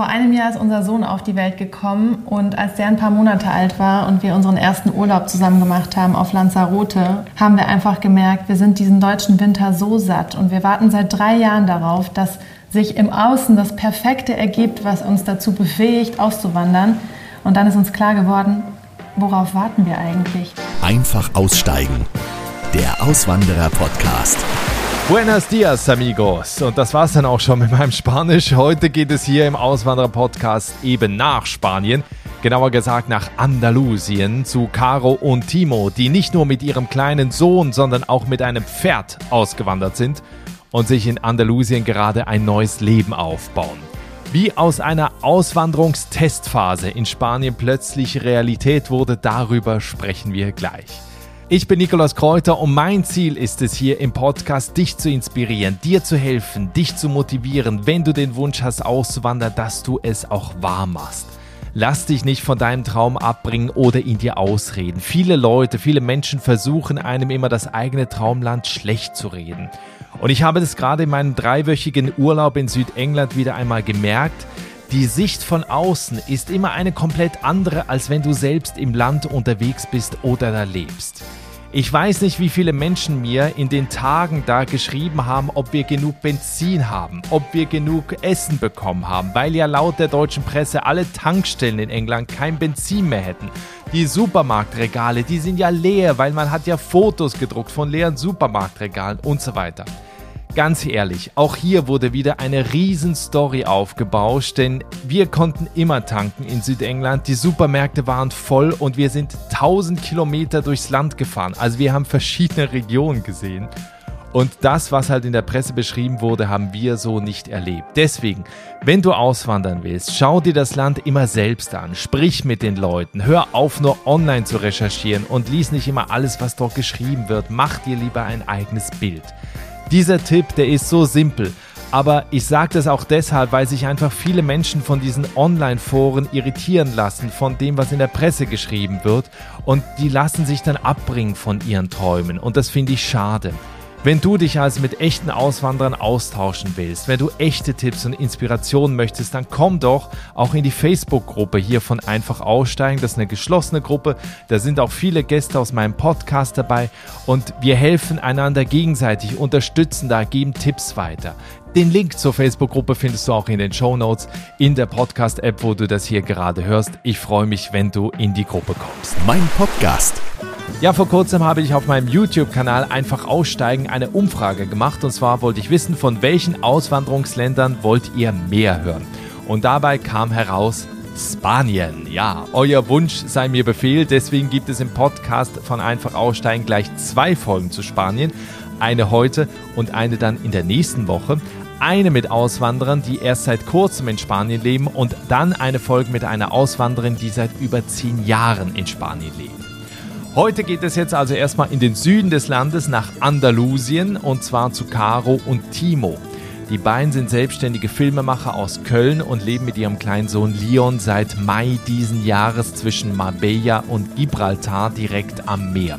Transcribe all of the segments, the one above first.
Vor einem Jahr ist unser Sohn auf die Welt gekommen und als der ein paar Monate alt war und wir unseren ersten Urlaub zusammen gemacht haben auf Lanzarote, haben wir einfach gemerkt, wir sind diesen deutschen Winter so satt und wir warten seit drei Jahren darauf, dass sich im Außen das Perfekte ergibt, was uns dazu befähigt, auszuwandern. Und dann ist uns klar geworden, worauf warten wir eigentlich? Einfach aussteigen. Der Auswanderer-Podcast. Buenos dias, amigos. Und das war's dann auch schon mit meinem Spanisch. Heute geht es hier im Auswanderer-Podcast eben nach Spanien. Genauer gesagt nach Andalusien zu Caro und Timo, die nicht nur mit ihrem kleinen Sohn, sondern auch mit einem Pferd ausgewandert sind und sich in Andalusien gerade ein neues Leben aufbauen. Wie aus einer Auswanderungstestphase in Spanien plötzlich Realität wurde, darüber sprechen wir gleich. Ich bin Nikolaus Kräuter und mein Ziel ist es hier im Podcast, dich zu inspirieren, dir zu helfen, dich zu motivieren, wenn du den Wunsch hast, auszuwandern, dass du es auch wahr machst. Lass dich nicht von deinem Traum abbringen oder ihn dir ausreden. Viele Leute, viele Menschen versuchen einem immer das eigene Traumland schlecht zu reden. Und ich habe das gerade in meinem dreiwöchigen Urlaub in Südengland wieder einmal gemerkt. Die Sicht von außen ist immer eine komplett andere, als wenn du selbst im Land unterwegs bist oder da lebst. Ich weiß nicht, wie viele Menschen mir in den Tagen da geschrieben haben, ob wir genug Benzin haben, ob wir genug Essen bekommen haben, weil ja laut der deutschen Presse alle Tankstellen in England kein Benzin mehr hätten. Die Supermarktregale, die sind ja leer, weil man hat ja Fotos gedruckt von leeren Supermarktregalen und so weiter. Ganz ehrlich, auch hier wurde wieder eine Riesenstory aufgebauscht, denn wir konnten immer tanken in Südengland. Die Supermärkte waren voll und wir sind 1000 Kilometer durchs Land gefahren. Also wir haben verschiedene Regionen gesehen. Und das, was halt in der Presse beschrieben wurde, haben wir so nicht erlebt. Deswegen, wenn du auswandern willst, schau dir das Land immer selbst an, sprich mit den Leuten, hör auf nur online zu recherchieren und lies nicht immer alles, was dort geschrieben wird, mach dir lieber ein eigenes Bild. Dieser Tipp, der ist so simpel. Aber ich sage das auch deshalb, weil sich einfach viele Menschen von diesen Online-Foren irritieren lassen, von dem, was in der Presse geschrieben wird. Und die lassen sich dann abbringen von ihren Träumen. Und das finde ich schade. Wenn du dich also mit echten Auswanderern austauschen willst, wenn du echte Tipps und Inspirationen möchtest, dann komm doch auch in die Facebook-Gruppe hier von Einfach Aussteigen. Das ist eine geschlossene Gruppe. Da sind auch viele Gäste aus meinem Podcast dabei und wir helfen einander gegenseitig, unterstützen da, geben Tipps weiter. Den Link zur Facebook-Gruppe findest du auch in den Show Notes in der Podcast-App, wo du das hier gerade hörst. Ich freue mich, wenn du in die Gruppe kommst. Mein Podcast ja, vor kurzem habe ich auf meinem YouTube-Kanal einfach aussteigen eine Umfrage gemacht und zwar wollte ich wissen, von welchen Auswanderungsländern wollt ihr mehr hören? Und dabei kam heraus Spanien. Ja, euer Wunsch sei mir Befehl, deswegen gibt es im Podcast von Einfach Aussteigen gleich zwei Folgen zu Spanien. Eine heute und eine dann in der nächsten Woche. Eine mit Auswanderern, die erst seit kurzem in Spanien leben und dann eine Folge mit einer Auswanderin, die seit über zehn Jahren in Spanien lebt. Heute geht es jetzt also erstmal in den Süden des Landes nach Andalusien und zwar zu Caro und Timo. Die beiden sind selbstständige Filmemacher aus Köln und leben mit ihrem kleinen Sohn Leon seit Mai diesen Jahres zwischen Marbella und Gibraltar direkt am Meer.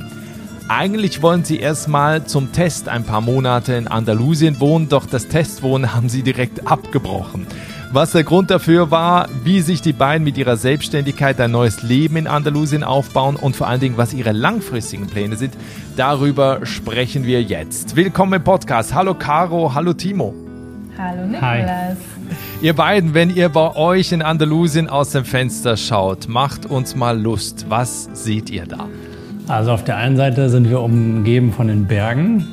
Eigentlich wollen sie erstmal zum Test ein paar Monate in Andalusien wohnen, doch das Testwohnen haben sie direkt abgebrochen. Was der Grund dafür war, wie sich die beiden mit ihrer Selbstständigkeit ein neues Leben in Andalusien aufbauen und vor allen Dingen, was ihre langfristigen Pläne sind, darüber sprechen wir jetzt. Willkommen im Podcast. Hallo Caro, hallo Timo. Hallo Nikolas. Hi. Ihr beiden, wenn ihr bei euch in Andalusien aus dem Fenster schaut, macht uns mal Lust. Was seht ihr da? Also auf der einen Seite sind wir umgeben von den Bergen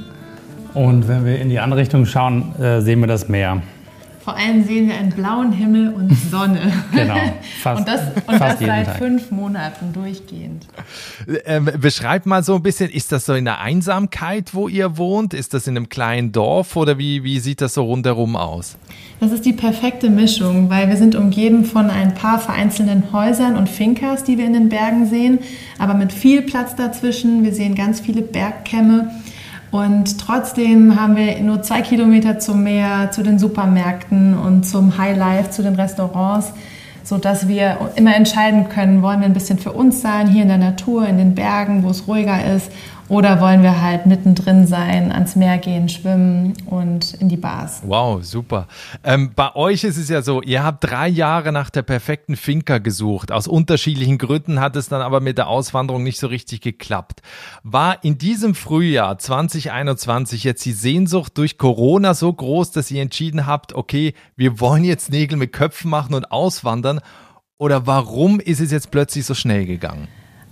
und wenn wir in die andere Richtung schauen, äh, sehen wir das Meer. Vor allem sehen wir einen blauen Himmel und Sonne. genau. Fast, und das, und das seit Tag. fünf Monaten durchgehend. Ähm, beschreibt mal so ein bisschen, ist das so in der Einsamkeit, wo ihr wohnt? Ist das in einem kleinen Dorf oder wie, wie sieht das so rundherum aus? Das ist die perfekte Mischung, weil wir sind umgeben von ein paar vereinzelten Häusern und Finkers, die wir in den Bergen sehen, aber mit viel Platz dazwischen. Wir sehen ganz viele Bergkämme. Und trotzdem haben wir nur zwei Kilometer zum Meer, zu den Supermärkten und zum Highlife, zu den Restaurants, sodass wir immer entscheiden können, wollen wir ein bisschen für uns sein, hier in der Natur, in den Bergen, wo es ruhiger ist, Oder wollen wir halt mittendrin sein, ans Meer gehen, schwimmen und in die Bars? Wow, super. Ähm, bei euch ist es ja so, ihr habt drei Jahre nach der perfekten Finca gesucht. Aus unterschiedlichen Gründen hat es dann aber mit der Auswanderung nicht so richtig geklappt. War in diesem Frühjahr 2021 jetzt die Sehnsucht durch Corona so groß, dass ihr entschieden habt, okay, wir wollen jetzt Nägel mit Köpfen machen und auswandern? Oder warum ist es jetzt plötzlich so schnell gegangen?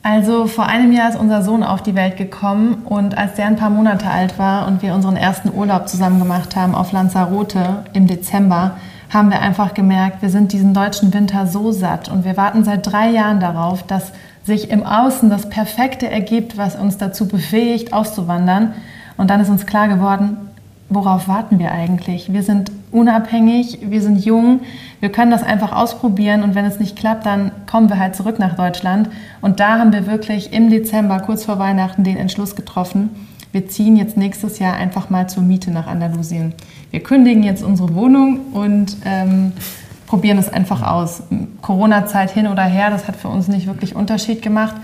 Also vor einem Jahr ist unser Sohn auf die Welt gekommen und als der ein paar Monate alt war und wir unseren ersten Urlaub zusammen gemacht haben auf Lanzarote im Dezember, haben wir einfach gemerkt, wir sind diesen deutschen Winter so satt und wir warten seit drei Jahren darauf, dass sich im Außen das Perfekte ergibt, was uns dazu befähigt, auszuwandern. Und dann ist uns klar geworden, worauf warten wir eigentlich? Wir sind unabhängig, wir sind jung, wir können das einfach ausprobieren und wenn es nicht klappt, dann kommen wir halt zurück nach Deutschland. Und da haben wir wirklich im Dezember, kurz vor Weihnachten, den Entschluss getroffen, wir ziehen jetzt nächstes Jahr einfach mal zur Miete nach Andalusien. Wir kündigen jetzt unsere Wohnung und ähm, probieren es einfach aus. Corona-Zeit hin oder her, das hat für uns nicht wirklich Unterschied gemacht.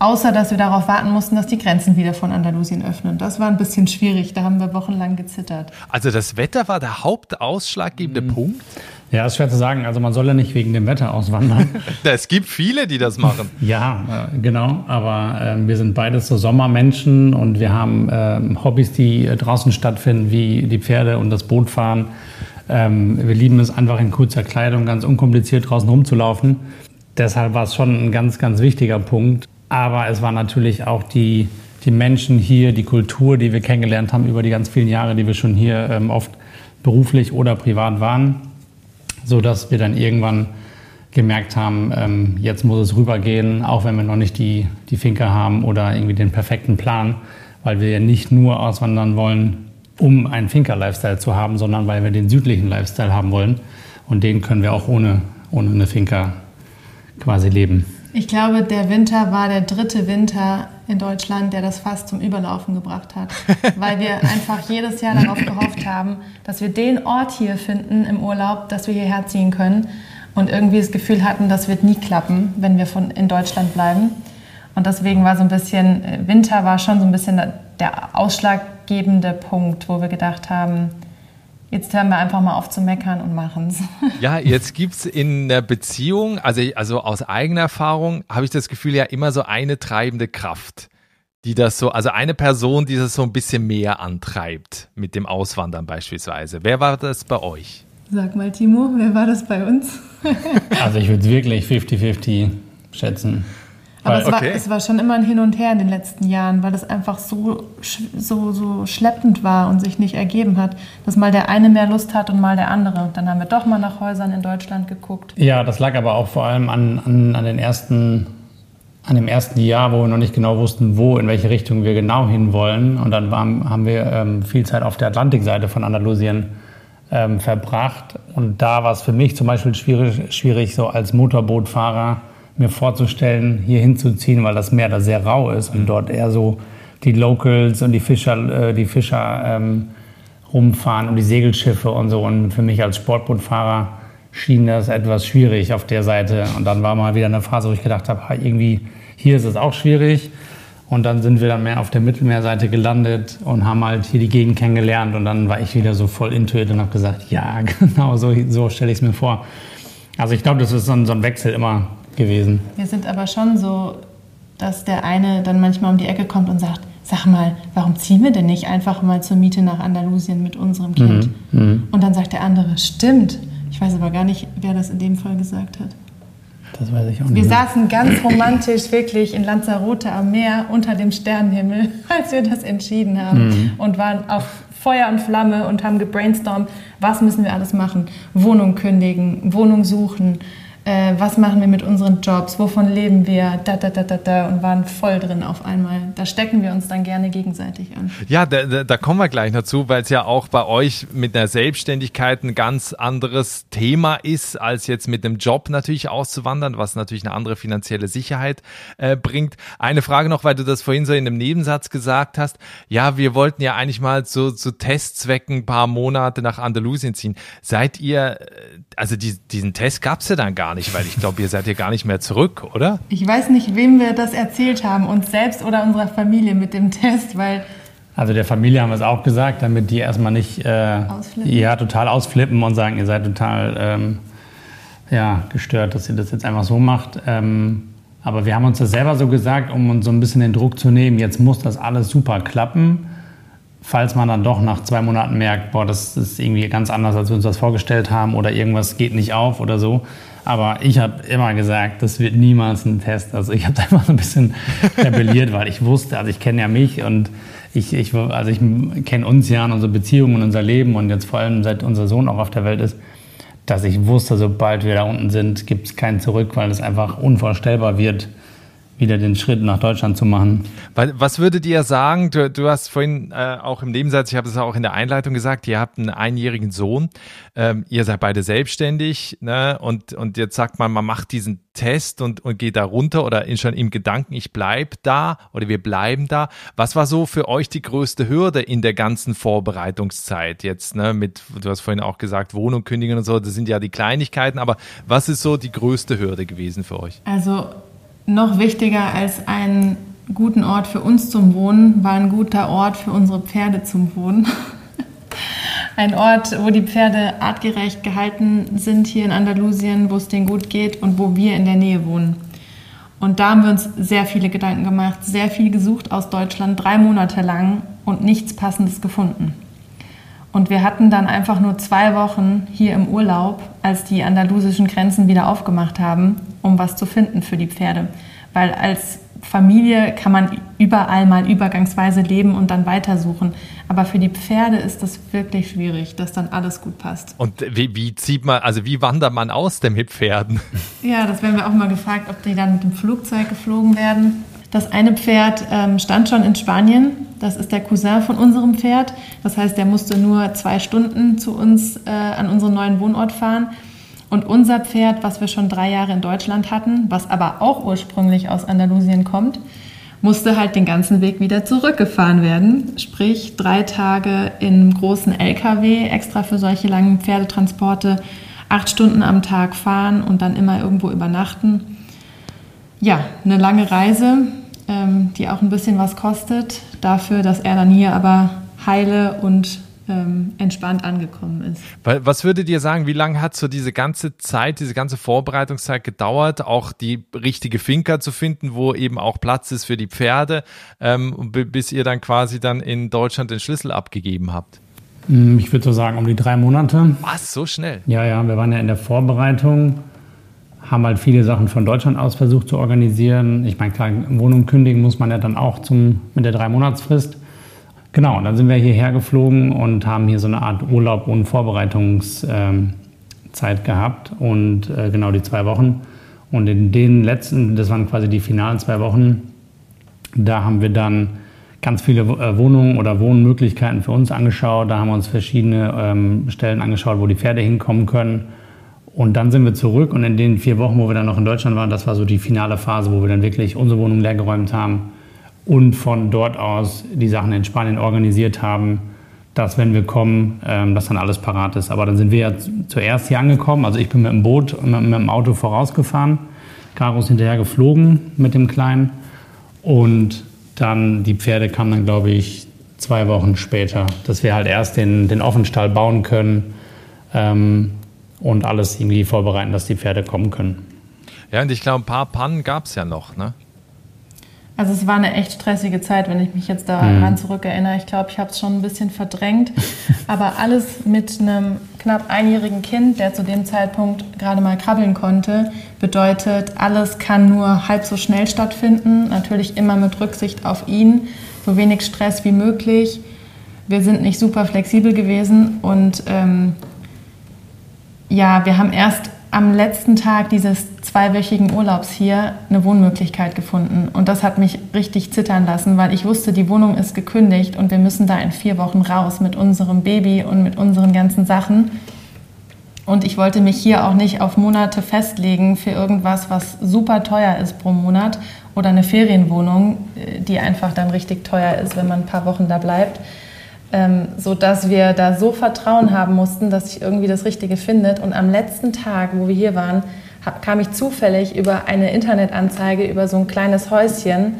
Außer, dass wir darauf warten mussten, dass die Grenzen wieder von Andalusien öffnen. Das war ein bisschen schwierig. Da haben wir wochenlang gezittert. Also das Wetter war der hauptausschlaggebende mhm. Punkt? Ja, ist schwer zu sagen. Also man soll ja nicht wegen dem Wetter auswandern. es gibt viele, die das machen. ja, äh, genau. Aber äh, wir sind beides so Sommermenschen und wir haben äh, Hobbys, die äh, draußen stattfinden, wie die Pferde und das Bootfahren. Ähm, wir lieben es einfach in kurzer Kleidung ganz unkompliziert draußen rumzulaufen. Deshalb war es schon ein ganz, ganz wichtiger Punkt. Aber es war natürlich auch die, die Menschen hier, die Kultur, die wir kennengelernt haben über die ganz vielen Jahre, die wir schon hier ähm, oft beruflich oder privat waren, so dass wir dann irgendwann gemerkt haben, ähm, jetzt muss es rübergehen, auch wenn wir noch nicht die, die Finke haben oder irgendwie den perfekten Plan, weil wir ja nicht nur auswandern wollen, um einen Finker-Lifestyle zu haben, sondern weil wir den südlichen Lifestyle haben wollen. Und den können wir auch ohne, ohne eine Finca quasi leben. Ich glaube, der Winter war der dritte Winter in Deutschland, der das fast zum Überlaufen gebracht hat, weil wir einfach jedes Jahr darauf gehofft haben, dass wir den Ort hier finden im Urlaub, dass wir hierher ziehen können und irgendwie das Gefühl hatten, das wird nie klappen, wenn wir von, in Deutschland bleiben. Und deswegen war so ein bisschen, äh, Winter war schon so ein bisschen der ausschlaggebende Punkt, wo wir gedacht haben, Jetzt hören wir einfach mal auf zu meckern und machen es. Ja, jetzt gibt es in der Beziehung, also, also aus eigener Erfahrung, habe ich das Gefühl, ja immer so eine treibende Kraft, die das so, also eine Person, die das so ein bisschen mehr antreibt, mit dem Auswandern beispielsweise. Wer war das bei euch? Sag mal, Timo, wer war das bei uns? also ich würde es wirklich 50-50 schätzen. Aber es, war, es war schon immer ein Hin und Her in den letzten Jahren, weil es einfach so, so, so schleppend war und sich nicht ergeben hat, dass mal der eine mehr Lust hat und mal der andere. Dann haben wir doch mal nach Häusern in Deutschland geguckt. Ja, das lag aber auch vor allem an, an, an, den ersten, an dem ersten Jahr, wo wir noch nicht genau wussten, wo, in welche Richtung wir genau hinwollen. Und dann waren, haben wir ähm, viel Zeit auf der Atlantikseite von Andalusien ähm, verbracht. Und da war es für mich zum Beispiel schwierig, schwierig so als Motorbootfahrer mir vorzustellen, hier hinzuziehen, weil das Meer da sehr rau ist und dort eher so die Locals und die Fischer, äh, die Fischer ähm, rumfahren und die Segelschiffe und so. Und für mich als Sportbootfahrer schien das etwas schwierig auf der Seite. Und dann war mal wieder eine Phase, wo ich gedacht habe, irgendwie hier ist es auch schwierig. Und dann sind wir dann mehr auf der Mittelmeerseite gelandet und haben halt hier die Gegend kennengelernt. Und dann war ich wieder so voll intuit und habe gesagt, ja, genau so, so stelle ich es mir vor. Also ich glaube, das ist so ein, so ein Wechsel immer gewesen. Wir sind aber schon so, dass der eine dann manchmal um die Ecke kommt und sagt, sag mal, warum ziehen wir denn nicht einfach mal zur Miete nach Andalusien mit unserem Kind? Mhm. Mhm. Und dann sagt der andere, stimmt. Ich weiß aber gar nicht, wer das in dem Fall gesagt hat. Das weiß ich auch nicht. Wir saßen ganz romantisch wirklich in Lanzarote am Meer unter dem Sternenhimmel, als wir das entschieden haben mhm. und waren auf Feuer und Flamme und haben gebrainstormt, was müssen wir alles machen? Wohnung kündigen, Wohnung suchen, äh, was machen wir mit unseren Jobs, wovon leben wir, da, da, da, da, da, und waren voll drin auf einmal. Da stecken wir uns dann gerne gegenseitig an. Ja, da, da, kommen wir gleich dazu, weil es ja auch bei euch mit der Selbstständigkeit ein ganz anderes Thema ist, als jetzt mit dem Job natürlich auszuwandern, was natürlich eine andere finanzielle Sicherheit äh, bringt. Eine Frage noch, weil du das vorhin so in einem Nebensatz gesagt hast. Ja, wir wollten ja eigentlich mal zu, zu Testzwecken ein paar Monate nach Andalusien ziehen. Seid ihr, äh, also die, diesen Test gab es ja dann gar nicht nicht, weil ich glaube, ihr seid ja gar nicht mehr zurück, oder? Ich weiß nicht, wem wir das erzählt haben, uns selbst oder unserer Familie mit dem Test, weil also der Familie haben wir es auch gesagt, damit die erstmal nicht äh, ja, total ausflippen und sagen, ihr seid total ähm, ja, gestört, dass ihr das jetzt einfach so macht. Ähm, aber wir haben uns das selber so gesagt, um uns so ein bisschen den Druck zu nehmen. Jetzt muss das alles super klappen. Falls man dann doch nach zwei Monaten merkt, boah, das ist irgendwie ganz anders, als wir uns das vorgestellt haben oder irgendwas geht nicht auf oder so. Aber ich habe immer gesagt, das wird niemals ein Test. Also ich habe da immer so ein bisschen rebelliert, weil ich wusste, also ich kenne ja mich und ich, ich, also ich kenne uns ja und unsere Beziehungen und unser Leben und jetzt vor allem seit unser Sohn auch auf der Welt ist dass ich wusste, sobald wir da unten sind, gibt es kein Zurück, weil es einfach unvorstellbar wird, wieder den Schritt nach Deutschland zu machen. Was würdet ihr sagen? Du, du hast vorhin äh, auch im Nebensatz, ich habe es auch in der Einleitung gesagt, ihr habt einen einjährigen Sohn, ähm, ihr seid beide selbstständig ne? und, und jetzt sagt man, man macht diesen Test und, und geht da runter oder in, schon im Gedanken, ich bleibe da oder wir bleiben da. Was war so für euch die größte Hürde in der ganzen Vorbereitungszeit jetzt? Ne? Mit, du hast vorhin auch gesagt, Wohnung kündigen und so, das sind ja die Kleinigkeiten, aber was ist so die größte Hürde gewesen für euch? Also noch wichtiger als einen guten Ort für uns zum Wohnen war ein guter Ort für unsere Pferde zum Wohnen. Ein Ort, wo die Pferde artgerecht gehalten sind hier in Andalusien, wo es denen gut geht und wo wir in der Nähe wohnen. Und da haben wir uns sehr viele Gedanken gemacht, sehr viel gesucht aus Deutschland, drei Monate lang und nichts Passendes gefunden. Und wir hatten dann einfach nur zwei Wochen hier im Urlaub, als die andalusischen Grenzen wieder aufgemacht haben, um was zu finden für die Pferde. Weil als Familie kann man überall mal übergangsweise leben und dann weitersuchen. Aber für die Pferde ist das wirklich schwierig, dass dann alles gut passt. Und wie, wie zieht man, also wie wandert man aus denn mit Pferden? Ja, das werden wir auch mal gefragt, ob die dann mit dem Flugzeug geflogen werden. Das eine Pferd ähm, stand schon in Spanien. Das ist der Cousin von unserem Pferd. Das heißt, der musste nur zwei Stunden zu uns äh, an unseren neuen Wohnort fahren. Und unser Pferd, was wir schon drei Jahre in Deutschland hatten, was aber auch ursprünglich aus Andalusien kommt, musste halt den ganzen Weg wieder zurückgefahren werden. Sprich, drei Tage in großen LKW, extra für solche langen Pferdetransporte, acht Stunden am Tag fahren und dann immer irgendwo übernachten. Ja, eine lange Reise, ähm, die auch ein bisschen was kostet, dafür, dass er dann hier aber heile und ähm, entspannt angekommen ist. Was würdet ihr sagen, wie lange hat so diese ganze Zeit, diese ganze Vorbereitungszeit gedauert, auch die richtige Finca zu finden, wo eben auch Platz ist für die Pferde, ähm, bis ihr dann quasi dann in Deutschland den Schlüssel abgegeben habt? Hm, ich würde so sagen, um die drei Monate. Was, so schnell? Ja, ja, wir waren ja in der Vorbereitung, haben halt viele Sachen von Deutschland aus versucht zu organisieren. Ich meine, klar, Wohnung kündigen muss man ja dann auch zum, mit der Drei-Monats-Frist. Genau, und dann sind wir hierher geflogen und haben hier so eine Art Urlaub und Vorbereitungszeit ähm, gehabt und äh, genau die zwei Wochen. Und in den letzten, das waren quasi die finalen zwei Wochen, da haben wir dann ganz viele äh, Wohnungen oder Wohnmöglichkeiten für uns angeschaut. Da haben wir uns verschiedene ähm, Stellen angeschaut, wo die Pferde hinkommen können. Und dann sind wir zurück und in den vier Wochen, wo wir dann noch in Deutschland waren, das war so die finale Phase, wo wir dann wirklich unsere Wohnung leergeräumt haben und von dort aus die Sachen in Spanien organisiert haben, dass wenn wir kommen, ähm, dass dann alles parat ist. Aber dann sind wir ja zuerst hier angekommen. Also ich bin mit dem Boot, mit, mit dem Auto vorausgefahren, Caro ist hinterher geflogen mit dem Kleinen und dann die Pferde kamen dann, glaube ich, zwei Wochen später, dass wir halt erst den, den Offenstall bauen können ähm, und alles irgendwie vorbereiten, dass die Pferde kommen können. Ja, und ich glaube, ein paar Pannen gab es ja noch, ne? Also es war eine echt stressige Zeit, wenn ich mich jetzt daran mhm. zurückerinnere. Ich glaube, ich habe es schon ein bisschen verdrängt. Aber alles mit einem knapp einjährigen Kind, der zu dem Zeitpunkt gerade mal krabbeln konnte, bedeutet, alles kann nur halb so schnell stattfinden. Natürlich immer mit Rücksicht auf ihn, so wenig Stress wie möglich. Wir sind nicht super flexibel gewesen und ähm, ja, wir haben erst am letzten Tag dieses zweiwöchigen Urlaubs hier eine Wohnmöglichkeit gefunden. Und das hat mich richtig zittern lassen, weil ich wusste, die Wohnung ist gekündigt und wir müssen da in vier Wochen raus mit unserem Baby und mit unseren ganzen Sachen. Und ich wollte mich hier auch nicht auf Monate festlegen für irgendwas, was super teuer ist pro Monat oder eine Ferienwohnung, äh, die einfach dann richtig teuer ist, wenn man ein paar Wochen da bleibt ähm, so dass wir da so Vertrauen haben mussten, dass sich irgendwie das Richtige findet. Und am letzten Tag, wo wir hier waren, kam ich zufällig über eine Internetanzeige über so ein kleines Häuschen,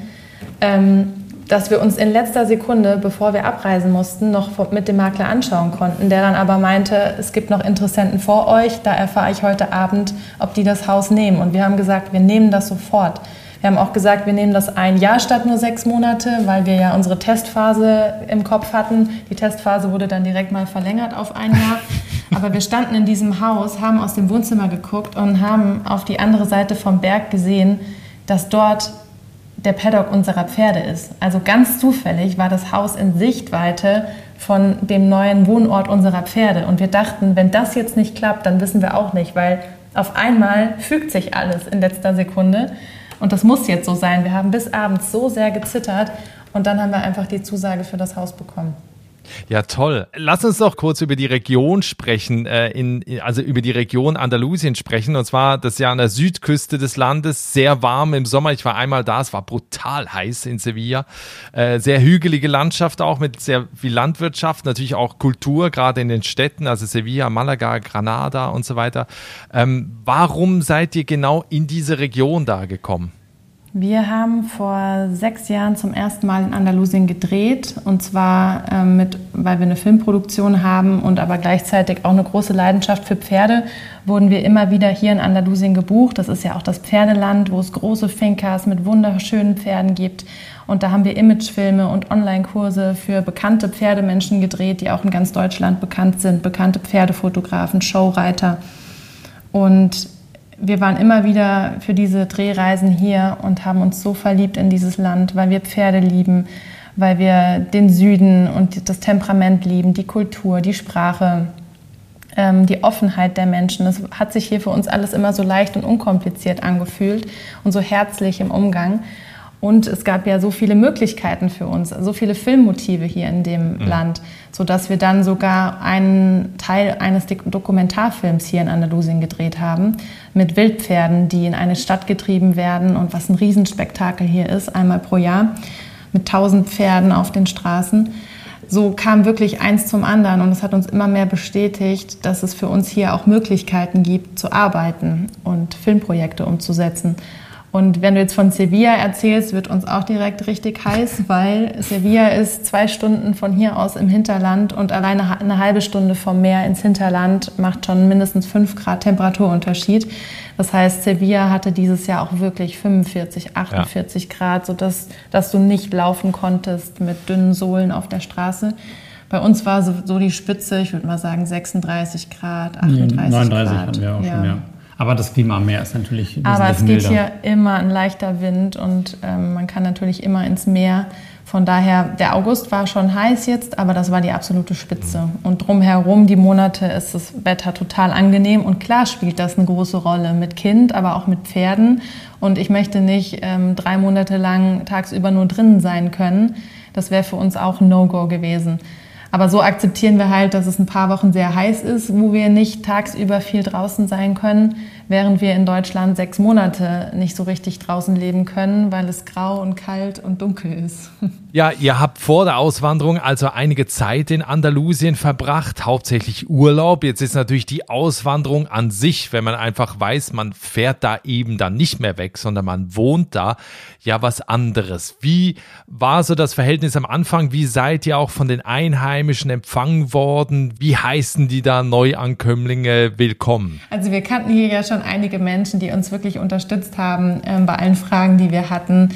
ähm, dass wir uns in letzter Sekunde, bevor wir abreisen mussten, noch mit dem Makler anschauen konnten, der dann aber meinte, es gibt noch Interessenten vor euch, da erfahre ich heute Abend, ob die das Haus nehmen. Und wir haben gesagt, wir nehmen das sofort. Wir haben auch gesagt, wir nehmen das ein Jahr statt nur sechs Monate, weil wir ja unsere Testphase im Kopf hatten. Die Testphase wurde dann direkt mal verlängert auf ein Jahr. Aber wir standen in diesem Haus, haben aus dem Wohnzimmer geguckt und haben auf die andere Seite vom Berg gesehen, dass dort der Paddock unserer Pferde ist. Also ganz zufällig war das Haus in Sichtweite von dem neuen Wohnort unserer Pferde. Und wir dachten, wenn das jetzt nicht klappt, dann wissen wir auch nicht, weil auf einmal fügt sich alles in letzter Sekunde. Und das muss jetzt so sein. Wir haben bis abends so sehr gezittert und dann haben wir einfach die Zusage für das Haus bekommen. Ja, toll. Lass uns doch kurz über die Region sprechen, äh, in, also über die Region Andalusien sprechen. Und zwar das ist ja an der Südküste des Landes, sehr warm im Sommer. Ich war einmal da, es war brutal heiß in Sevilla. Äh, sehr hügelige Landschaft auch mit sehr viel Landwirtschaft, natürlich auch Kultur, gerade in den Städten, also Sevilla, Malaga, Granada und so weiter. Ähm, warum seid ihr genau in diese Region da gekommen? Wir haben vor sechs Jahren zum ersten Mal in Andalusien gedreht und zwar äh, mit, weil wir eine Filmproduktion haben und aber gleichzeitig auch eine große Leidenschaft für Pferde, wurden wir immer wieder hier in Andalusien gebucht. Das ist ja auch das Pferdeland, wo es große Fincas mit wunderschönen Pferden gibt. Und da haben wir Imagefilme und Online-Kurse für bekannte Pferdemenschen gedreht, die auch in ganz Deutschland bekannt sind, bekannte Pferdefotografen, Showreiter. Und wir waren immer wieder für diese Drehreisen hier und haben uns so verliebt in dieses Land, weil wir Pferde lieben, weil wir den Süden und das Temperament lieben, die Kultur, die Sprache, ähm, die Offenheit der Menschen. Es hat sich hier für uns alles immer so leicht und unkompliziert angefühlt und so herzlich im Umgang. Und es gab ja so viele Möglichkeiten für uns, so viele Filmmotive hier in dem mhm. Land, sodass wir dann sogar einen Teil eines Dokumentarfilms hier in Andalusien gedreht haben, mit Wildpferden, die in eine Stadt getrieben werden und was ein Riesenspektakel hier ist, einmal pro Jahr, mit tausend Pferden auf den Straßen. So kam wirklich eins zum anderen und es hat uns immer mehr bestätigt, dass es für uns hier auch Möglichkeiten gibt, zu arbeiten und Filmprojekte umzusetzen. Und wenn du jetzt von Sevilla erzählst, wird uns auch direkt richtig heiß, weil Sevilla ist zwei Stunden von hier aus im Hinterland und alleine eine halbe Stunde vom Meer ins Hinterland macht schon mindestens fünf Grad Temperaturunterschied. Das heißt, Sevilla hatte dieses Jahr auch wirklich 45, 48 ja. Grad, sodass dass du nicht laufen konntest mit dünnen Sohlen auf der Straße. Bei uns war so, so die Spitze, ich würde mal sagen 36 Grad, 38 39 Grad. hatten wir auch ja. schon, ja. Aber das Klima am Meer ist natürlich Aber es geht milder. hier immer ein leichter Wind und ähm, man kann natürlich immer ins Meer. Von daher, der August war schon heiß jetzt, aber das war die absolute Spitze. Und drumherum, die Monate, ist das Wetter total angenehm. Und klar spielt das eine große Rolle mit Kind, aber auch mit Pferden. Und ich möchte nicht ähm, drei Monate lang tagsüber nur drinnen sein können. Das wäre für uns auch ein No-Go gewesen. Aber so akzeptieren wir halt, dass es ein paar Wochen sehr heiß ist, wo wir nicht tagsüber viel draußen sein können, während wir in Deutschland sechs Monate nicht so richtig draußen leben können, weil es grau und kalt und dunkel ist. Ja, ihr habt vor der Auswanderung also einige Zeit in Andalusien verbracht, hauptsächlich Urlaub. Jetzt ist natürlich die Auswanderung an sich, wenn man einfach weiß, man fährt da eben dann nicht mehr weg, sondern man wohnt da, ja was anderes. Wie war so das Verhältnis am Anfang? Wie seid ihr auch von den Einheimischen empfangen worden? Wie heißen die da Neuankömmlinge willkommen? Also wir kannten hier ja schon einige Menschen, die uns wirklich unterstützt haben äh, bei allen Fragen, die wir hatten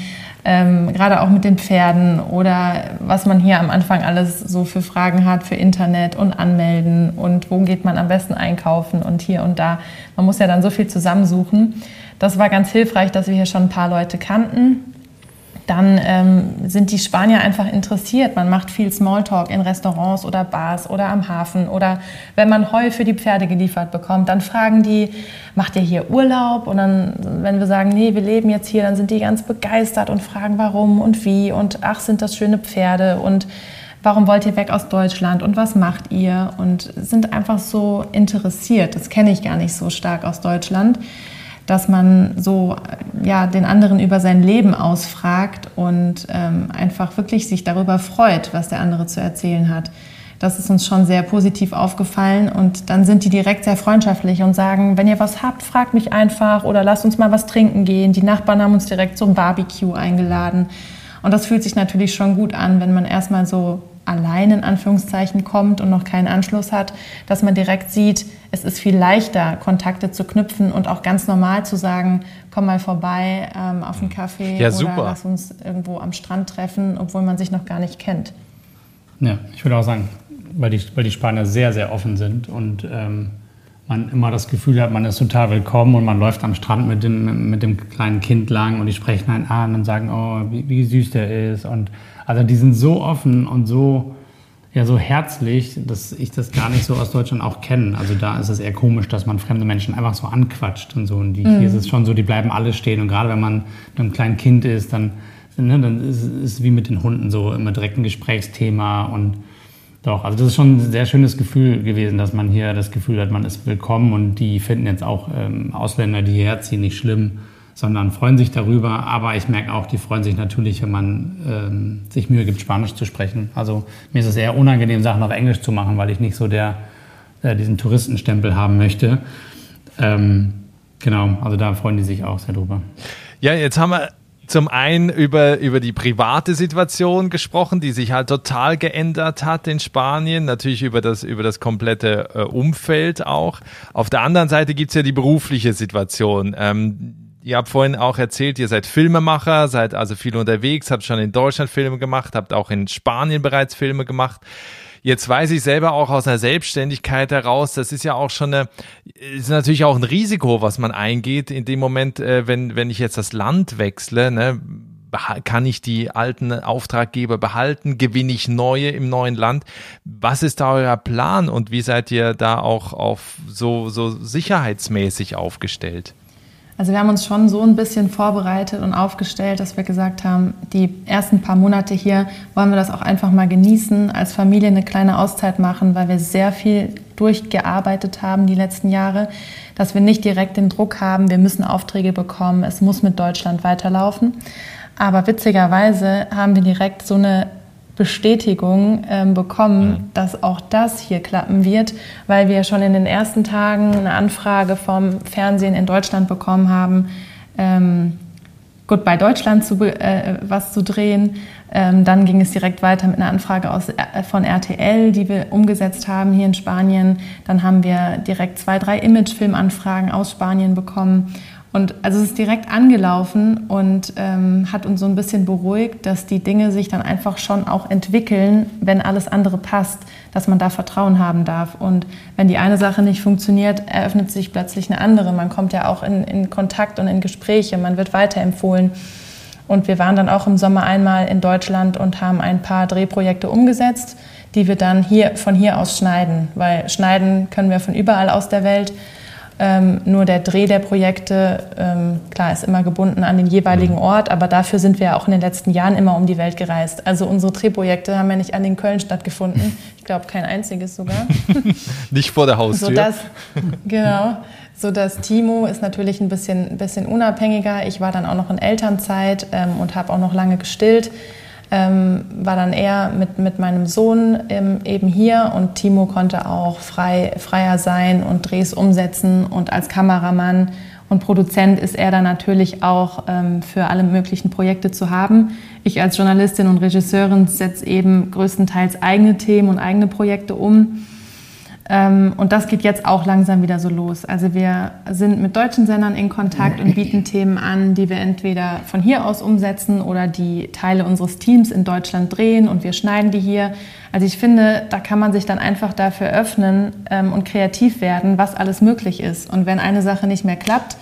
ähm, gerade auch mit den Pferden oder was man hier am Anfang alles so für Fragen hat für Internet und Anmelden und wo geht man am besten einkaufen und hier und da. Man muss ja dann so viel zusammensuchen. Das war ganz hilfreich, dass wir hier schon ein paar Leute kannten dann ähm, sind die Spanier einfach interessiert. Man macht viel Smalltalk in Restaurants oder Bars oder am Hafen oder wenn man Heu für die Pferde geliefert bekommt, dann fragen die, macht ihr hier Urlaub? Und dann, wenn wir sagen, nee, wir leben jetzt hier, dann sind die ganz begeistert und fragen, warum und wie und ach, sind das schöne Pferde und warum wollt ihr weg aus Deutschland und was macht ihr? Und sind einfach so interessiert. Das kenne ich gar nicht so stark aus Deutschland dass man so ja, den anderen über sein Leben ausfragt und ähm, einfach wirklich sich darüber freut, was der andere zu erzählen hat. Das ist uns schon sehr positiv aufgefallen und dann sind die direkt sehr freundschaftlich und sagen, wenn ihr was habt, fragt mich einfach oder lasst uns mal was trinken gehen. Die Nachbarn haben uns direkt zum Barbecue eingeladen. Und das fühlt sich natürlich schon gut an, wenn man erstmal so allein in Anführungszeichen kommt und noch keinen Anschluss hat, dass man direkt sieht, es ist viel leichter, Kontakte zu knüpfen und auch ganz normal zu sagen, komm mal vorbei ähm, auf einen Kaffee ja, oder super. lass uns irgendwo am Strand treffen, obwohl man sich noch gar nicht kennt. Ja, ich würde auch sagen, weil die, weil die Spanier sehr, sehr offen sind und ähm, man immer das Gefühl hat, man ist total willkommen und man läuft am Strand mit dem, mit dem kleinen Kind lang und die sprechen einen an und sagen, oh, wie, wie süß der ist und also die sind so offen und so, ja, so herzlich, dass ich das gar nicht so aus Deutschland auch kenne. Also da ist es eher komisch, dass man fremde Menschen einfach so anquatscht und so. Und die, mhm. hier ist es schon so, die bleiben alle stehen. Und gerade wenn man mit einem kleinen Kind ist, dann, ne, dann ist es wie mit den Hunden so immer direkt ein Gesprächsthema und doch, also das ist schon ein sehr schönes Gefühl gewesen, dass man hier das Gefühl hat, man ist willkommen und die finden jetzt auch ähm, Ausländer, die hierher ziehen, nicht schlimm sondern freuen sich darüber. Aber ich merke auch, die freuen sich natürlich, wenn man ähm, sich Mühe gibt, Spanisch zu sprechen. Also mir ist es eher unangenehm, Sachen auf Englisch zu machen, weil ich nicht so der, der diesen Touristenstempel haben möchte. Ähm, genau, also da freuen die sich auch sehr drüber. Ja, jetzt haben wir zum einen über, über die private Situation gesprochen, die sich halt total geändert hat in Spanien, natürlich über das, über das komplette äh, Umfeld auch. Auf der anderen Seite gibt's ja die berufliche Situation. Ähm, Ihr habt vorhin auch erzählt, ihr seid Filmemacher, seid also viel unterwegs, habt schon in Deutschland Filme gemacht, habt auch in Spanien bereits Filme gemacht. Jetzt weiß ich selber auch aus einer Selbstständigkeit heraus, das ist ja auch schon eine, ist natürlich auch ein Risiko, was man eingeht in dem Moment, äh, wenn, wenn ich jetzt das Land wechsle, ne, kann ich die alten Auftraggeber behalten? Gewinne ich neue im neuen Land? Was ist da euer Plan und wie seid ihr da auch auf so, so sicherheitsmäßig aufgestellt? Also wir haben uns schon so ein bisschen vorbereitet und aufgestellt, dass wir gesagt haben, die ersten paar Monate hier wollen wir das auch einfach mal genießen, als Familie eine kleine Auszeit machen, weil wir sehr viel durchgearbeitet haben die letzten Jahre, dass wir nicht direkt den Druck haben, wir müssen Aufträge bekommen, es muss mit Deutschland weiterlaufen. Aber witzigerweise haben wir direkt so eine Bestätigung ähm, bekommen, mhm. dass auch das hier klappen wird, weil wir schon in den ersten Tagen eine Anfrage vom Fernsehen in Deutschland bekommen haben, ähm, Goodbye Deutschland zu, äh, was zu drehen. Ähm, dann ging es direkt weiter mit einer Anfrage aus, äh, von RTL, die wir umgesetzt haben hier in Spanien. Dann haben wir direkt zwei, drei Imagefilmanfragen aus Spanien bekommen. Und also es ist direkt angelaufen und ähm, hat uns so ein bisschen beruhigt, dass die Dinge sich dann einfach schon auch entwickeln, wenn alles andere passt, dass man da Vertrauen haben darf. Und wenn die eine Sache nicht funktioniert, eröffnet sich plötzlich eine andere. Man kommt ja auch in, in Kontakt und in Gespräche, man wird weiterempfohlen. Und wir waren dann auch im Sommer einmal in Deutschland und haben ein paar Drehprojekte umgesetzt, die wir dann hier von hier aus schneiden, weil schneiden können wir von überall aus der Welt. Ähm, nur der Dreh der Projekte, ähm, klar, ist immer gebunden an den jeweiligen mhm. Ort, aber dafür sind wir auch in den letzten Jahren immer um die Welt gereist. Also unsere Drehprojekte haben ja nicht an den Köln stattgefunden. Ich glaube, kein einziges sogar. nicht vor der Haustür. Sodass, genau. So dass Timo ist natürlich ein bisschen, bisschen unabhängiger. Ich war dann auch noch in Elternzeit ähm, und habe auch noch lange gestillt ähm, war dann eher mit, mit meinem Sohn ähm, eben hier und Timo konnte auch frei, freier sein und Drehs umsetzen und als Kameramann und Produzent ist er dann natürlich auch ähm, für alle möglichen Projekte zu haben. Ich als Journalistin und Regisseurin setze eben größtenteils eigene Themen und eigene Projekte um. Ähm, und das geht jetzt auch langsam wieder so los. Also wir sind mit deutschen Sendern in Kontakt und bieten Themen an, die wir entweder von hier aus umsetzen oder die Teile unseres Teams in Deutschland drehen und wir schneiden die hier. Also ich finde, da kann man sich dann einfach dafür öffnen ähm, und kreativ werden, was alles möglich ist. Und wenn eine Sache nicht mehr klappt,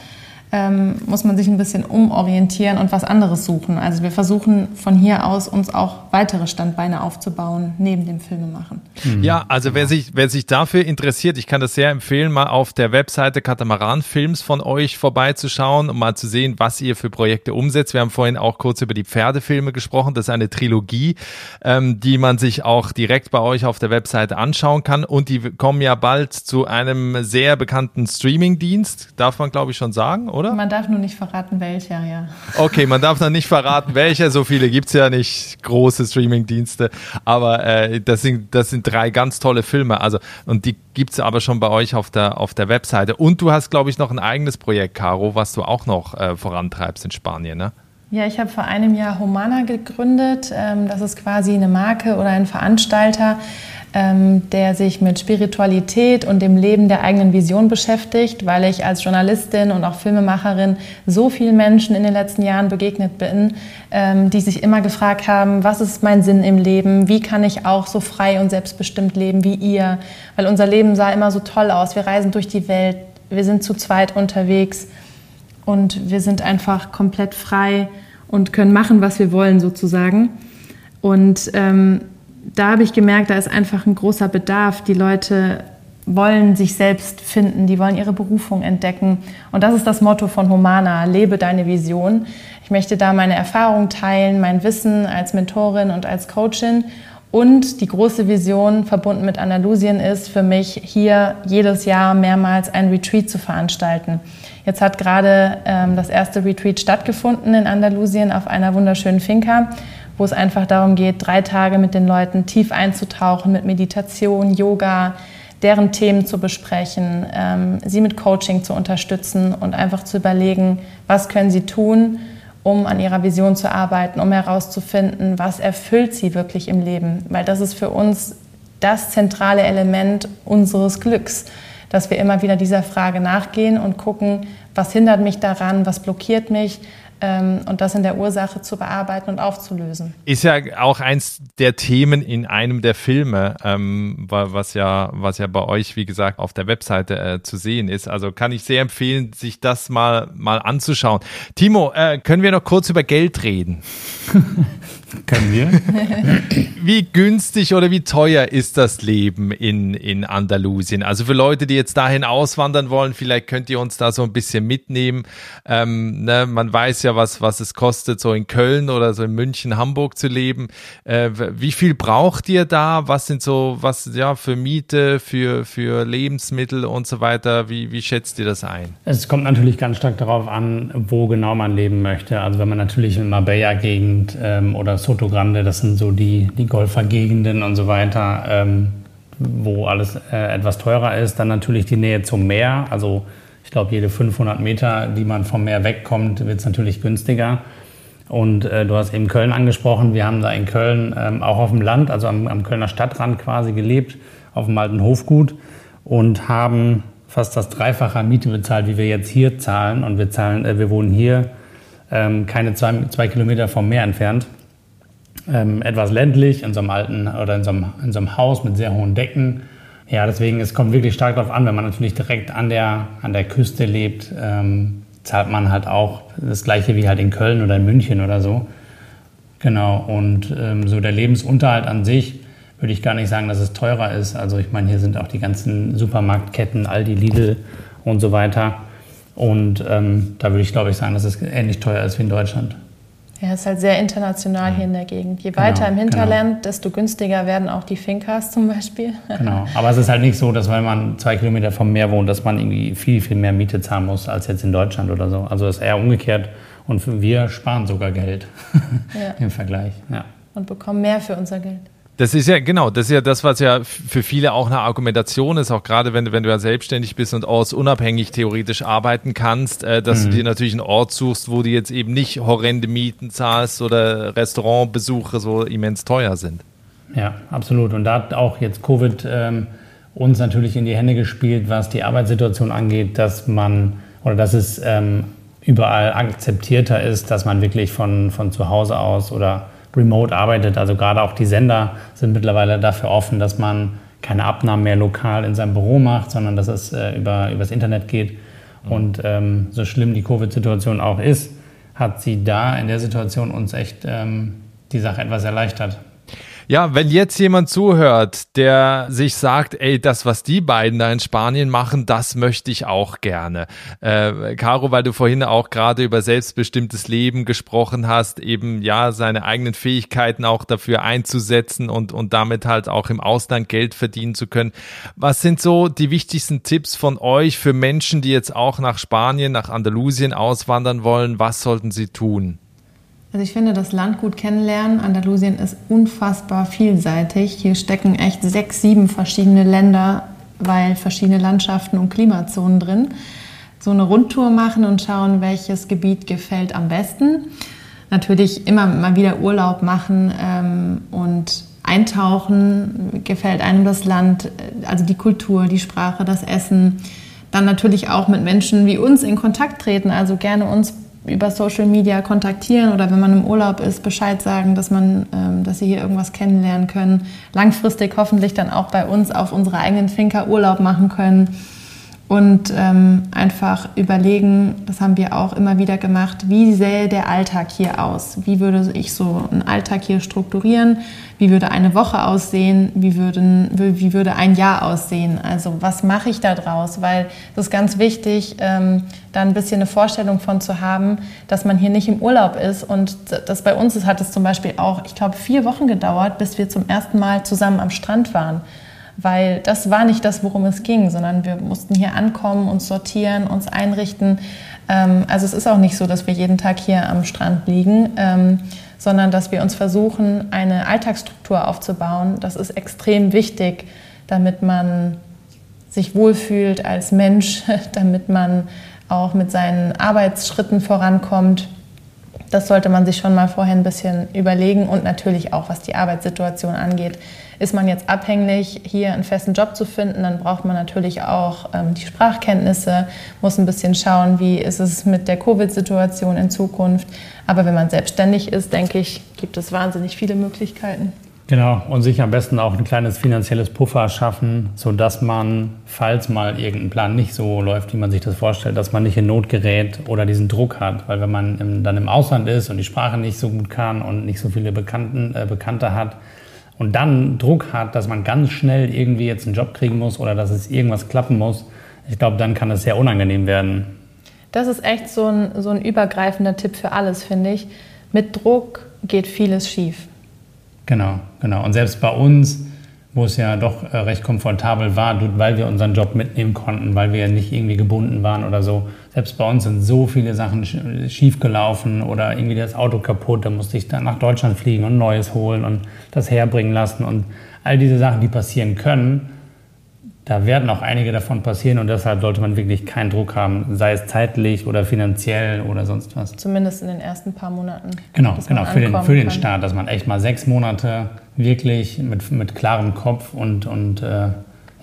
ähm, muss man sich ein bisschen umorientieren und was anderes suchen. Also wir versuchen von hier aus uns auch weitere Standbeine aufzubauen neben dem Filmemachen. Mhm. Ja, also wer sich, wer sich dafür interessiert, ich kann das sehr empfehlen, mal auf der Webseite Katamaran Films von euch vorbeizuschauen und mal zu sehen, was ihr für Projekte umsetzt. Wir haben vorhin auch kurz über die Pferdefilme gesprochen. Das ist eine Trilogie, ähm, die man sich auch direkt bei euch auf der Webseite anschauen kann. Und die kommen ja bald zu einem sehr bekannten Streamingdienst, darf man glaube ich schon sagen, oder? Oder? Man darf nur nicht verraten, welcher, ja. Okay, man darf noch nicht verraten, welcher. So viele gibt es ja nicht, große Streaming-Dienste. Aber äh, das, sind, das sind drei ganz tolle Filme. Also, und die gibt es aber schon bei euch auf der, auf der Webseite. Und du hast, glaube ich, noch ein eigenes Projekt, Caro, was du auch noch äh, vorantreibst in Spanien, ne? Ja, ich habe vor einem Jahr Humana gegründet. Ähm, das ist quasi eine Marke oder ein Veranstalter, ähm, der sich mit Spiritualität und dem Leben der eigenen Vision beschäftigt, weil ich als Journalistin und auch Filmemacherin so vielen Menschen in den letzten Jahren begegnet bin, ähm, die sich immer gefragt haben, was ist mein Sinn im Leben, wie kann ich auch so frei und selbstbestimmt leben wie ihr, weil unser Leben sah immer so toll aus, wir reisen durch die Welt, wir sind zu zweit unterwegs. Und wir sind einfach komplett frei und können machen, was wir wollen sozusagen. Und ähm, da habe ich gemerkt, da ist einfach ein großer Bedarf. Die Leute wollen sich selbst finden, die wollen ihre Berufung entdecken. Und das ist das Motto von Humana, lebe deine Vision. Ich möchte da meine Erfahrung teilen, mein Wissen als Mentorin und als Coachin. Und die große Vision verbunden mit Andalusien ist für mich, hier jedes Jahr mehrmals ein Retreat zu veranstalten. Jetzt hat gerade ähm, das erste Retreat stattgefunden in Andalusien auf einer wunderschönen Finca wo es einfach darum geht, drei Tage mit den Leuten tief einzutauchen mit Meditation, Yoga, deren Themen zu besprechen, ähm, sie mit Coaching zu unterstützen und einfach zu überlegen, was können sie tun, um an ihrer Vision zu arbeiten, um herauszufinden, was erfüllt sie wirklich im Leben. Weil das ist für uns das zentrale Element unseres Glücks, dass wir immer wieder dieser Frage nachgehen und gucken, was hindert mich daran, was blockiert mich, und das in der Ursache zu bearbeiten und aufzulösen. Ist ja auch eins der Themen in einem der Filme, ähm, was ja, was ja bei euch, wie gesagt, auf der Webseite äh, zu sehen ist. Also kann ich sehr empfehlen, sich das mal, mal anzuschauen. Timo, äh, können wir noch kurz über Geld reden? Können wir? wie günstig oder wie teuer ist das Leben in, in Andalusien? Also für Leute, die jetzt dahin auswandern wollen, vielleicht könnt ihr uns da so ein bisschen mitnehmen. Ähm, ne, man weiß ja, was, was es kostet, so in Köln oder so in München, Hamburg zu leben. Äh, wie viel braucht ihr da? Was sind so, was, ja, für Miete, für, für Lebensmittel und so weiter? Wie, wie schätzt ihr das ein? Es kommt natürlich ganz stark darauf an, wo genau man leben möchte. Also wenn man natürlich in Marbella-Gegend ähm, oder Soto Grande, das sind so die, die Golfergegenden und so weiter, ähm, wo alles äh, etwas teurer ist. Dann natürlich die Nähe zum Meer. Also ich glaube, jede 500 Meter, die man vom Meer wegkommt, wird es natürlich günstiger. Und äh, du hast eben Köln angesprochen. Wir haben da in Köln ähm, auch auf dem Land, also am, am Kölner Stadtrand quasi gelebt, auf dem alten Hofgut und haben fast das Dreifache Miete bezahlt, wie wir jetzt hier zahlen. Und wir zahlen, äh, wir wohnen hier ähm, keine zwei, zwei Kilometer vom Meer entfernt ähm, etwas ländlich, in so einem alten oder in so einem, in so einem Haus mit sehr hohen Decken. Ja, deswegen, es kommt wirklich stark darauf an, wenn man natürlich direkt an der, an der Küste lebt, ähm, zahlt man halt auch das gleiche wie halt in Köln oder in München oder so. Genau, und ähm, so der Lebensunterhalt an sich würde ich gar nicht sagen, dass es teurer ist. Also ich meine, hier sind auch die ganzen Supermarktketten, Aldi, Lidl und so weiter. Und ähm, da würde ich, glaube ich, sagen, dass es ähnlich teuer ist wie in Deutschland. Ja, es ist halt sehr international hier in der Gegend. Je weiter genau, im Hinterland, genau. desto günstiger werden auch die Finkas zum Beispiel. Genau, aber es ist halt nicht so, dass weil man zwei Kilometer vom Meer wohnt, dass man irgendwie viel, viel mehr Miete zahlen muss als jetzt in Deutschland oder so. Also es ist eher umgekehrt und wir sparen sogar Geld ja. im Vergleich. Ja. Und bekommen mehr für unser Geld. Das ist ja, genau, das ist ja das, was ja für viele auch eine Argumentation ist, auch gerade wenn, wenn du ja selbstständig bist und ortsunabhängig theoretisch arbeiten kannst, äh, dass mhm. du dir natürlich einen Ort suchst, wo du jetzt eben nicht horrende Mieten zahlst oder Restaurantbesuche so immens teuer sind. Ja, absolut. Und da hat auch jetzt Covid ähm, uns natürlich in die Hände gespielt, was die Arbeitssituation angeht, dass man oder dass es ähm, überall akzeptierter ist, dass man wirklich von, von zu Hause aus oder remote arbeitet. Also gerade auch die Sender sind mittlerweile dafür offen, dass man keine Abnahmen mehr lokal in seinem Büro macht, sondern dass es äh, über, übers Internet geht. Mhm. Und ähm, so schlimm die Covid-Situation auch ist, hat sie da in der Situation uns echt ähm, die Sache etwas erleichtert. Ja, wenn jetzt jemand zuhört, der sich sagt, ey, das, was die beiden da in Spanien machen, das möchte ich auch gerne. Äh, Caro, weil du vorhin auch gerade über selbstbestimmtes Leben gesprochen hast, eben ja, seine eigenen Fähigkeiten auch dafür einzusetzen und, und damit halt auch im Ausland Geld verdienen zu können. Was sind so die wichtigsten Tipps von euch für Menschen, die jetzt auch nach Spanien, nach Andalusien auswandern wollen? Was sollten sie tun? Also ich finde, das Land gut kennenlernen. Andalusien ist unfassbar vielseitig. Hier stecken echt sechs, sieben verschiedene Länder, weil verschiedene Landschaften und Klimazonen drin. So eine Rundtour machen und schauen, welches Gebiet gefällt am besten. Natürlich immer mal wieder Urlaub machen ähm, und eintauchen. Gefällt einem das Land, also die Kultur, die Sprache, das Essen. Dann natürlich auch mit Menschen wie uns in Kontakt treten. Also gerne uns über Social Media kontaktieren oder wenn man im Urlaub ist, Bescheid sagen, dass, man, ähm, dass sie hier irgendwas kennenlernen können. Langfristig hoffentlich dann auch bei uns auf unserer eigenen Finca Urlaub machen können und ähm, einfach überlegen, das haben wir auch immer wieder gemacht, wie sähe der Alltag hier aus? Wie würde ich so einen Alltag hier strukturieren? Wie würde eine Woche aussehen? Wie, würden, wie würde ein Jahr aussehen? Also was mache ich da draus? Weil das ist ganz wichtig, ähm, da ein bisschen eine Vorstellung von zu haben, dass man hier nicht im Urlaub ist. Und das bei uns ist, hat es zum Beispiel auch, ich glaube, vier Wochen gedauert, bis wir zum ersten Mal zusammen am Strand waren weil das war nicht das, worum es ging, sondern wir mussten hier ankommen, uns sortieren, uns einrichten. Ähm, also es ist auch nicht so, dass wir jeden Tag hier am Strand liegen, ähm, sondern dass wir uns versuchen, eine Alltagsstruktur aufzubauen. Das ist extrem wichtig, damit man sich wohlfühlt als Mensch, damit man auch mit seinen Arbeitsschritten vorankommt. Das sollte man sich schon mal vorher ein bisschen überlegen und natürlich auch, was die Arbeitssituation angeht. Ist man jetzt abhängig, hier einen festen Job zu finden, dann braucht man natürlich auch ähm, die Sprachkenntnisse, muss ein bisschen schauen, wie ist es mit der Covid-Situation in Zukunft. Aber wenn man selbstständig ist, denke ich, gibt es wahnsinnig viele Möglichkeiten. Genau, und sich am besten auch ein kleines finanzielles Puffer schaffen, sodass man, falls mal irgendein Plan nicht so läuft, wie man sich das vorstellt, dass man nicht in Not gerät oder diesen Druck hat. Weil wenn man im, dann im Ausland ist und die Sprache nicht so gut kann und nicht so viele Bekannten, äh, Bekannte hat, und dann Druck hat, dass man ganz schnell irgendwie jetzt einen Job kriegen muss oder dass es irgendwas klappen muss, ich glaube, dann kann es sehr unangenehm werden. Das ist echt so ein, so ein übergreifender Tipp für alles, finde ich. Mit Druck geht vieles schief. Genau, genau. Und selbst bei uns, wo es ja doch äh, recht komfortabel war, weil wir unseren Job mitnehmen konnten, weil wir ja nicht irgendwie gebunden waren oder so. Selbst bei uns sind so viele Sachen schief gelaufen oder irgendwie das Auto kaputt, da musste ich dann nach Deutschland fliegen und Neues holen und das herbringen lassen und all diese Sachen, die passieren können, da werden auch einige davon passieren und deshalb sollte man wirklich keinen Druck haben, sei es zeitlich oder finanziell oder sonst was. Zumindest in den ersten paar Monaten. Genau, genau, für den, für den Start, dass man echt mal sechs Monate wirklich mit, mit klarem Kopf und, und äh,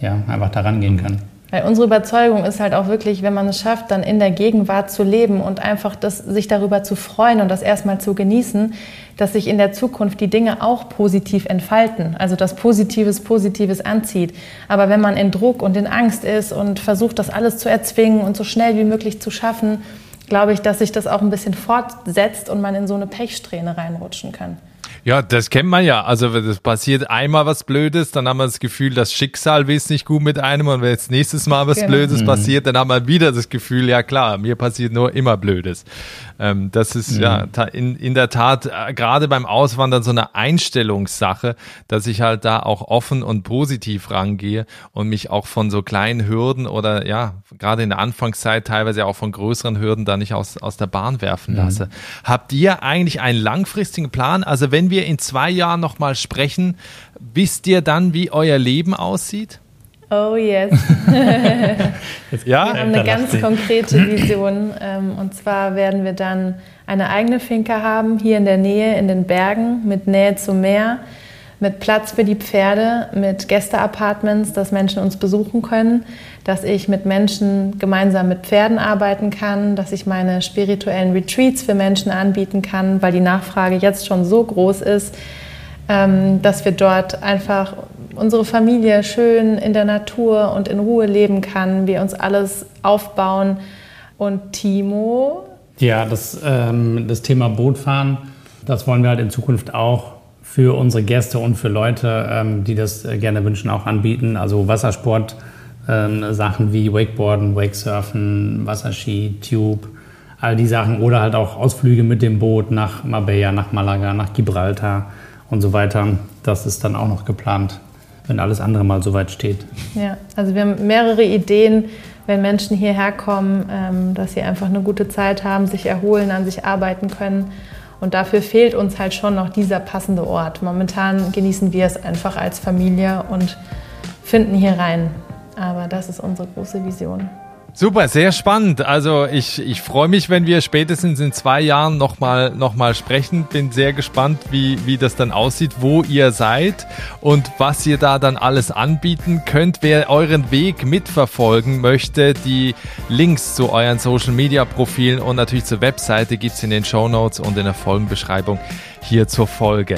ja, einfach daran gehen kann. Weil unsere Überzeugung ist halt auch wirklich, wenn man es schafft, dann in der Gegenwart zu leben und einfach das, sich darüber zu freuen und das erstmal zu genießen, dass sich in der Zukunft die Dinge auch positiv entfalten. Also dass Positives Positives anzieht. Aber wenn man in Druck und in Angst ist und versucht, das alles zu erzwingen und so schnell wie möglich zu schaffen, glaube ich, dass sich das auch ein bisschen fortsetzt und man in so eine Pechsträhne reinrutschen kann. Ja, das kennt man ja. Also das passiert einmal was Blödes, dann haben wir das Gefühl, das Schicksal will es nicht gut mit einem und wenn jetzt nächstes Mal was genau. Blödes mhm. passiert, dann haben wir wieder das Gefühl, ja klar, mir passiert nur immer Blödes. Ähm, das ist mhm. ja in, in der Tat äh, gerade beim Auswandern so eine Einstellungssache, dass ich halt da auch offen und positiv rangehe und mich auch von so kleinen Hürden oder ja, gerade in der Anfangszeit teilweise auch von größeren Hürden da nicht aus, aus der Bahn werfen mhm. lasse. Habt ihr eigentlich einen langfristigen Plan? Also wenn wir in zwei Jahren nochmal sprechen, wisst ihr dann, wie euer Leben aussieht? Oh yes. ja? Wir haben eine ganz konkrete Vision. Ähm, und zwar werden wir dann eine eigene Finca haben, hier in der Nähe, in den Bergen, mit Nähe zum Meer, mit Platz für die Pferde, mit Gästeapartments, dass Menschen uns besuchen können, dass ich mit Menschen gemeinsam mit Pferden arbeiten kann, dass ich meine spirituellen Retreats für Menschen anbieten kann, weil die Nachfrage jetzt schon so groß ist, ähm, dass wir dort einfach unsere Familie schön in der Natur und in Ruhe leben kann, wir uns alles aufbauen. Und Timo? Ja, das, ähm, das Thema Bootfahren, das wollen wir halt in Zukunft auch für unsere Gäste und für Leute, ähm, die das äh, gerne wünschen, auch anbieten. Also Wassersport, ähm, Sachen wie Wakeboarden, Wakesurfen, Wasserski, Tube, all die Sachen. Oder halt auch Ausflüge mit dem Boot nach Marbella, nach Malaga, nach Gibraltar und so weiter. Das ist dann auch noch geplant, wenn alles andere mal soweit steht. Ja, also wir haben mehrere Ideen, wenn Menschen hierher kommen, ähm, dass sie einfach eine gute Zeit haben, sich erholen, an sich arbeiten können. Und dafür fehlt uns halt schon noch dieser passende Ort. Momentan genießen wir es einfach als Familie und finden hier rein. Aber das ist unsere große Vision. Super, sehr spannend. Also ich, ich freue mich, wenn wir spätestens in zwei Jahren nochmal noch mal sprechen. Bin sehr gespannt, wie, wie das dann aussieht, wo ihr seid und was ihr da dann alles anbieten könnt. Wer euren Weg mitverfolgen möchte, die Links zu euren Social-Media-Profilen und natürlich zur Webseite gibt es in den Show Notes und in der Folgenbeschreibung hier zur Folge.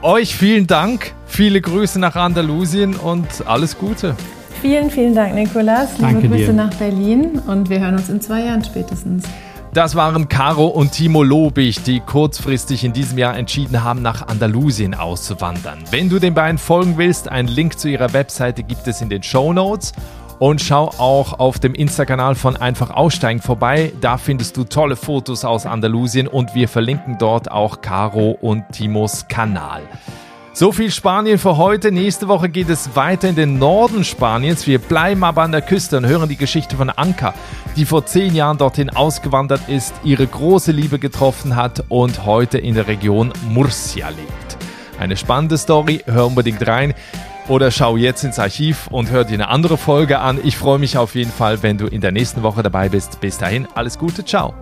Euch vielen Dank, viele Grüße nach Andalusien und alles Gute. Vielen, vielen Dank, Nikolas. Danke Liebe Grüße dir. nach Berlin und wir hören uns in zwei Jahren spätestens. Das waren Caro und Timo Lobig, die kurzfristig in diesem Jahr entschieden haben, nach Andalusien auszuwandern. Wenn du den beiden folgen willst, einen Link zu ihrer Webseite gibt es in den Show Notes. Und schau auch auf dem Insta-Kanal von Einfach Aussteigen vorbei. Da findest du tolle Fotos aus Andalusien und wir verlinken dort auch Caro und Timos Kanal. So viel Spanien für heute. Nächste Woche geht es weiter in den Norden Spaniens. Wir bleiben aber an der Küste und hören die Geschichte von Anka, die vor zehn Jahren dorthin ausgewandert ist, ihre große Liebe getroffen hat und heute in der Region Murcia lebt. Eine spannende Story, hör unbedingt rein. Oder schau jetzt ins Archiv und hör dir eine andere Folge an. Ich freue mich auf jeden Fall, wenn du in der nächsten Woche dabei bist. Bis dahin, alles Gute, ciao.